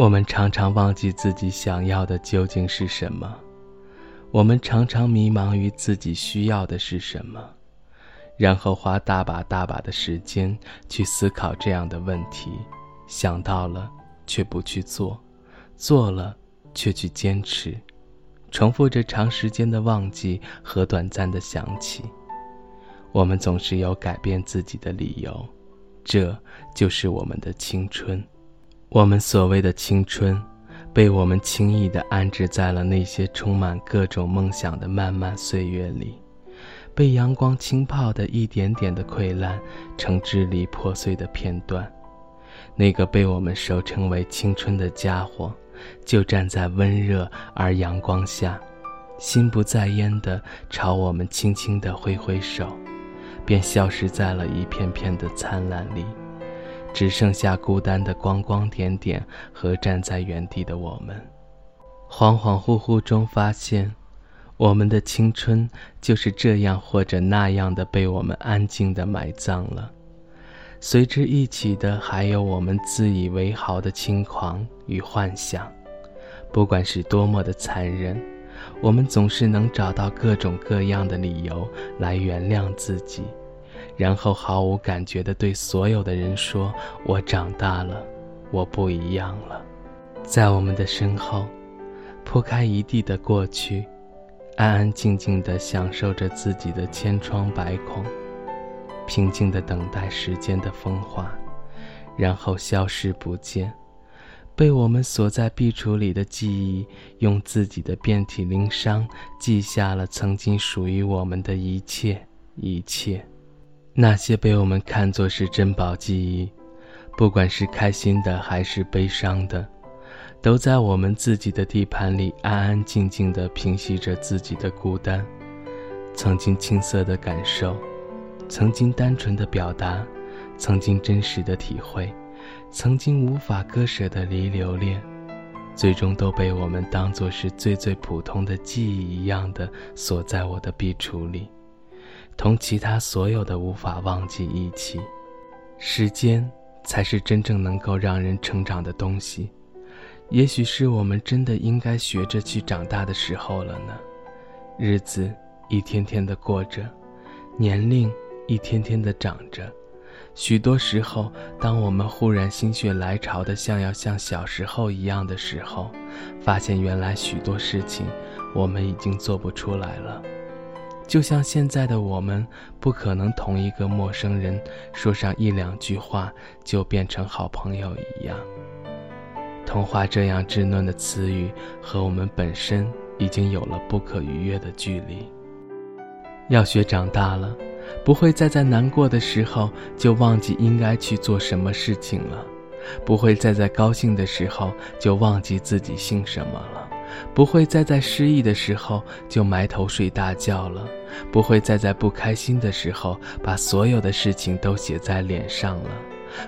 我们常常忘记自己想要的究竟是什么，我们常常迷茫于自己需要的是什么，然后花大把大把的时间去思考这样的问题，想到了却不去做，做了却去坚持，重复着长时间的忘记和短暂的想起。我们总是有改变自己的理由，这就是我们的青春。我们所谓的青春，被我们轻易地安置在了那些充满各种梦想的漫漫岁月里，被阳光浸泡的一点点的溃烂成支离破碎的片段。那个被我们熟称为青春的家伙，就站在温热而阳光下，心不在焉地朝我们轻轻地挥挥手，便消失在了一片片的灿烂里。只剩下孤单的光光点点和站在原地的我们，恍恍惚惚中发现，我们的青春就是这样或者那样的被我们安静的埋葬了。随之一起的还有我们自以为豪的轻狂与幻想。不管是多么的残忍，我们总是能找到各种各样的理由来原谅自己。然后毫无感觉地对所有的人说：“我长大了，我不一样了。”在我们的身后，铺开一地的过去，安安静静地享受着自己的千疮百孔，平静地等待时间的风化，然后消失不见。被我们锁在壁橱里的记忆，用自己的遍体鳞伤记下了曾经属于我们的一切，一切。那些被我们看作是珍宝记忆，不管是开心的还是悲伤的，都在我们自己的地盘里安安静静地平息着自己的孤单。曾经青涩的感受，曾经单纯的表达，曾经真实的体会，曾经无法割舍的离留恋，最终都被我们当作是最最普通的记忆一样的锁在我的壁橱里。同其他所有的无法忘记一起，时间才是真正能够让人成长的东西。也许是我们真的应该学着去长大的时候了呢。日子一天天的过着，年龄一天天的长着。许多时候，当我们忽然心血来潮的想要像小时候一样的时候，发现原来许多事情我们已经做不出来了。就像现在的我们，不可能同一个陌生人说上一两句话就变成好朋友一样。童话这样稚嫩的词语和我们本身已经有了不可逾越的距离。要学长大了，不会再在难过的时候就忘记应该去做什么事情了，不会再在高兴的时候就忘记自己姓什么了。不会再在失意的时候就埋头睡大觉了，不会再在不开心的时候把所有的事情都写在脸上了。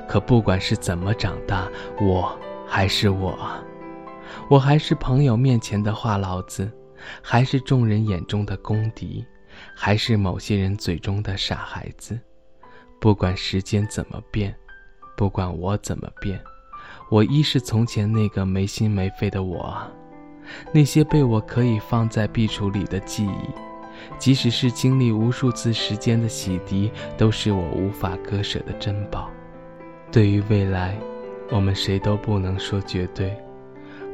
可不管是怎么长大，我还是我，我还是朋友面前的话痨子，还是众人眼中的公敌，还是某些人嘴中的傻孩子。不管时间怎么变，不管我怎么变，我依是从前那个没心没肺的我啊。那些被我可以放在壁橱里的记忆，即使是经历无数次时间的洗涤，都是我无法割舍的珍宝。对于未来，我们谁都不能说绝对。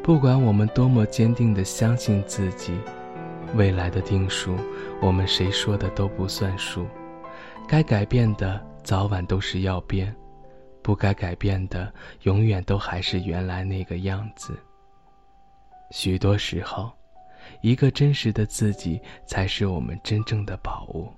不管我们多么坚定地相信自己，未来的定数，我们谁说的都不算数。该改变的，早晚都是要变；不该改变的，永远都还是原来那个样子。许多时候，一个真实的自己才是我们真正的宝物。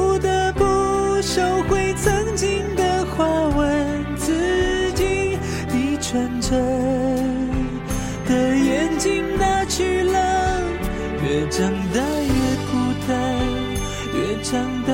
收回曾经的话，问自己：你纯真的眼睛哪去了？越长大越孤单，越长大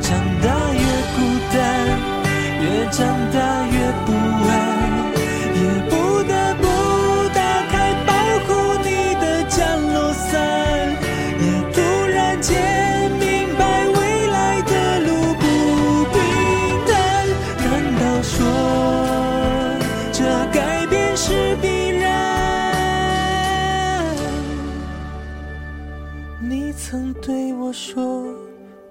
长大越孤单，越长大越